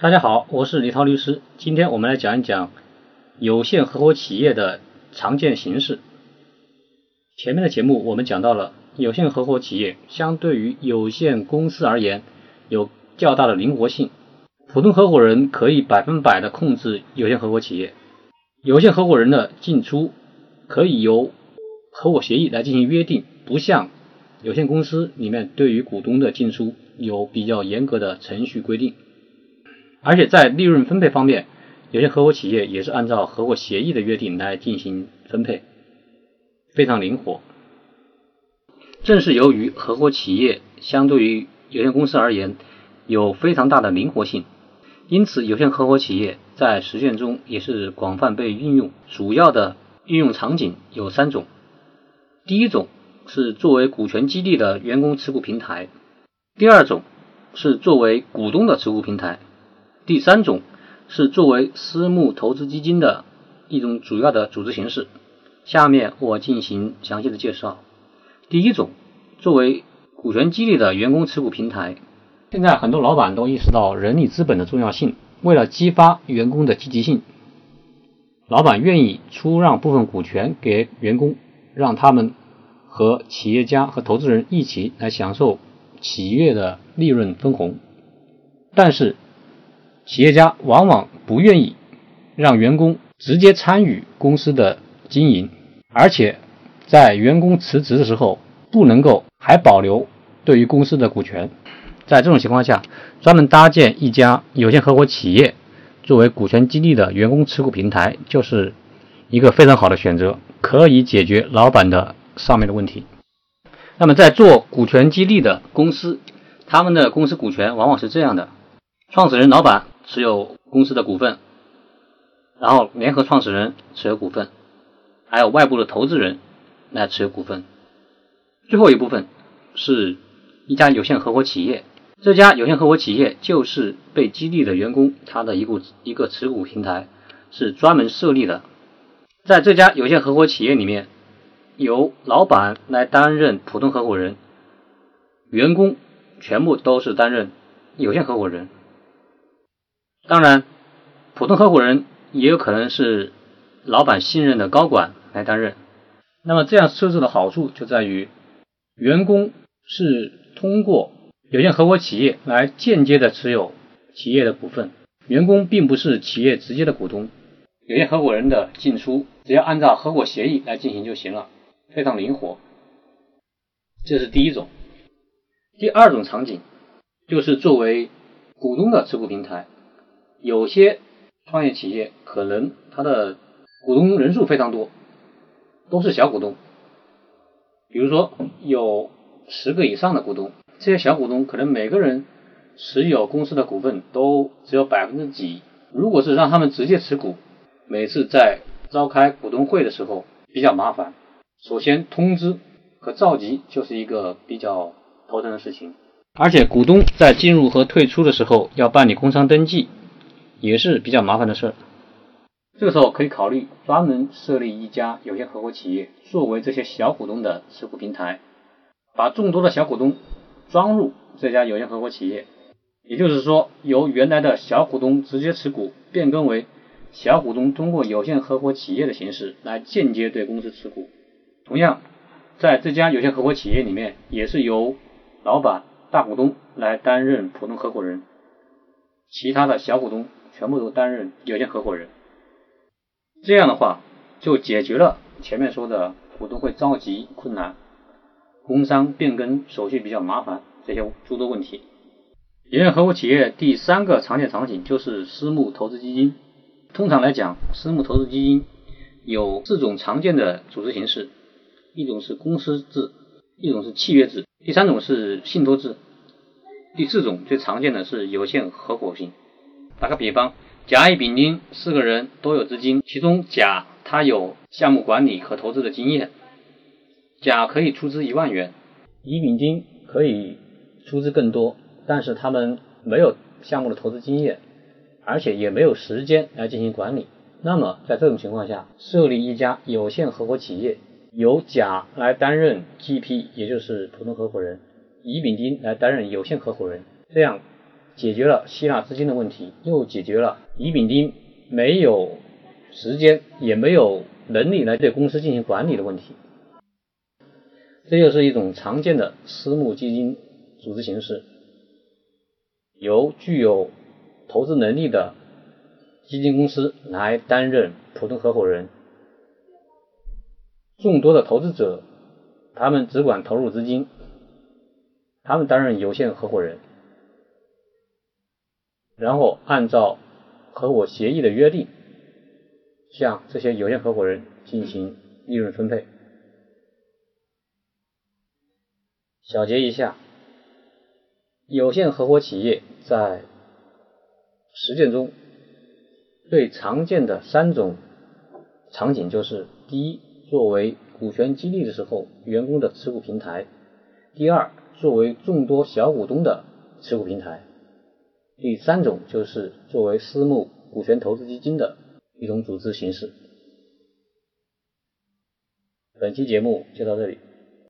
大家好，我是李涛律师。今天我们来讲一讲有限合伙企业的常见形式。前面的节目我们讲到了有限合伙企业相对于有限公司而言有较大的灵活性，普通合伙人可以百分百的控制有限合伙企业，有限合伙人的进出可以由合伙协议来进行约定，不像有限公司里面对于股东的进出有比较严格的程序规定。而且在利润分配方面，有些合伙企业也是按照合伙协议的约定来进行分配，非常灵活。正是由于合伙企业相对于有限公司而言有非常大的灵活性，因此有限合伙企业在实践中也是广泛被运用。主要的运用场景有三种：第一种是作为股权激励的员工持股平台；第二种是作为股东的持股平台。第三种是作为私募投资基金的一种主要的组织形式。下面我进行详细的介绍。第一种，作为股权激励的员工持股平台。现在很多老板都意识到人力资本的重要性，为了激发员工的积极性，老板愿意出让部分股权给员工，让他们和企业家和投资人一起来享受企业的利润分红。但是，企业家往往不愿意让员工直接参与公司的经营，而且在员工辞职的时候不能够还保留对于公司的股权。在这种情况下，专门搭建一家有限合伙企业作为股权激励的员工持股平台，就是一个非常好的选择，可以解决老板的上面的问题。那么，在做股权激励的公司，他们的公司股权往往是这样的：创始人、老板。持有公司的股份，然后联合创始人持有股份，还有外部的投资人来持有股份。最后一部分是一家有限合伙企业，这家有限合伙企业就是被激励的员工他的一股一个持股平台，是专门设立的。在这家有限合伙企业里面，由老板来担任普通合伙人，员工全部都是担任有限合伙人。当然，普通合伙人也有可能是老板信任的高管来担任。那么这样设置的好处就在于，员工是通过有限合伙企业来间接的持有企业的股份，员工并不是企业直接的股东。有限合伙人的进出只要按照合伙协议来进行就行了，非常灵活。这是第一种。第二种场景就是作为股东的持股平台。有些创业企业可能它的股东人数非常多，都是小股东，比如说有十个以上的股东，这些小股东可能每个人持有公司的股份都只有百分之几。如果是让他们直接持股，每次在召开股东会的时候比较麻烦。首先通知和召集就是一个比较头疼的事情，而且股东在进入和退出的时候要办理工商登记。也是比较麻烦的事儿，这个时候可以考虑专门设立一家有限合伙企业，作为这些小股东的持股平台，把众多的小股东装入这家有限合伙企业，也就是说，由原来的小股东直接持股，变更为小股东通过有限合伙企业的形式来间接对公司持股。同样，在这家有限合伙企业里面，也是由老板、大股东来担任普通合伙人，其他的小股东。全部都担任有限合伙人，这样的话就解决了前面说的股东会召集困难、工商变更手续比较麻烦这些诸多问题。有限合伙企业第三个常见场景就是私募投资基金。通常来讲，私募投资基金有四种常见的组织形式：一种是公司制，一种是契约制，第三种是信托制，第四种最常见的是有限合伙型。打个比方，甲、乙、丙、丁四个人都有资金，其中甲他有项目管理和投资的经验，甲可以出资一万元，乙、丙、丁可以出资更多，但是他们没有项目的投资经验，而且也没有时间来进行管理。那么在这种情况下，设立一家有限合伙企业，由甲来担任 GP，也就是普通合伙人，乙、丙、丁来担任有限合伙人，这样。解决了吸纳资金的问题，又解决了乙丙丁没有时间也没有能力来对公司进行管理的问题。这就是一种常见的私募基金组织形式，由具有投资能力的基金公司来担任普通合伙人，众多的投资者，他们只管投入资金，他们担任有限合伙人，然后按照合伙协议的约定，向这些有限合伙人进行利润分配。小结一下，有限合伙企业在实践中最常见的三种场景就是：第一，作为股权激励的时候员工的持股平台；第二，作为众多小股东的持股平台；第三种就是作为私募股权投资基金的一种组织形式。本期节目就到这里。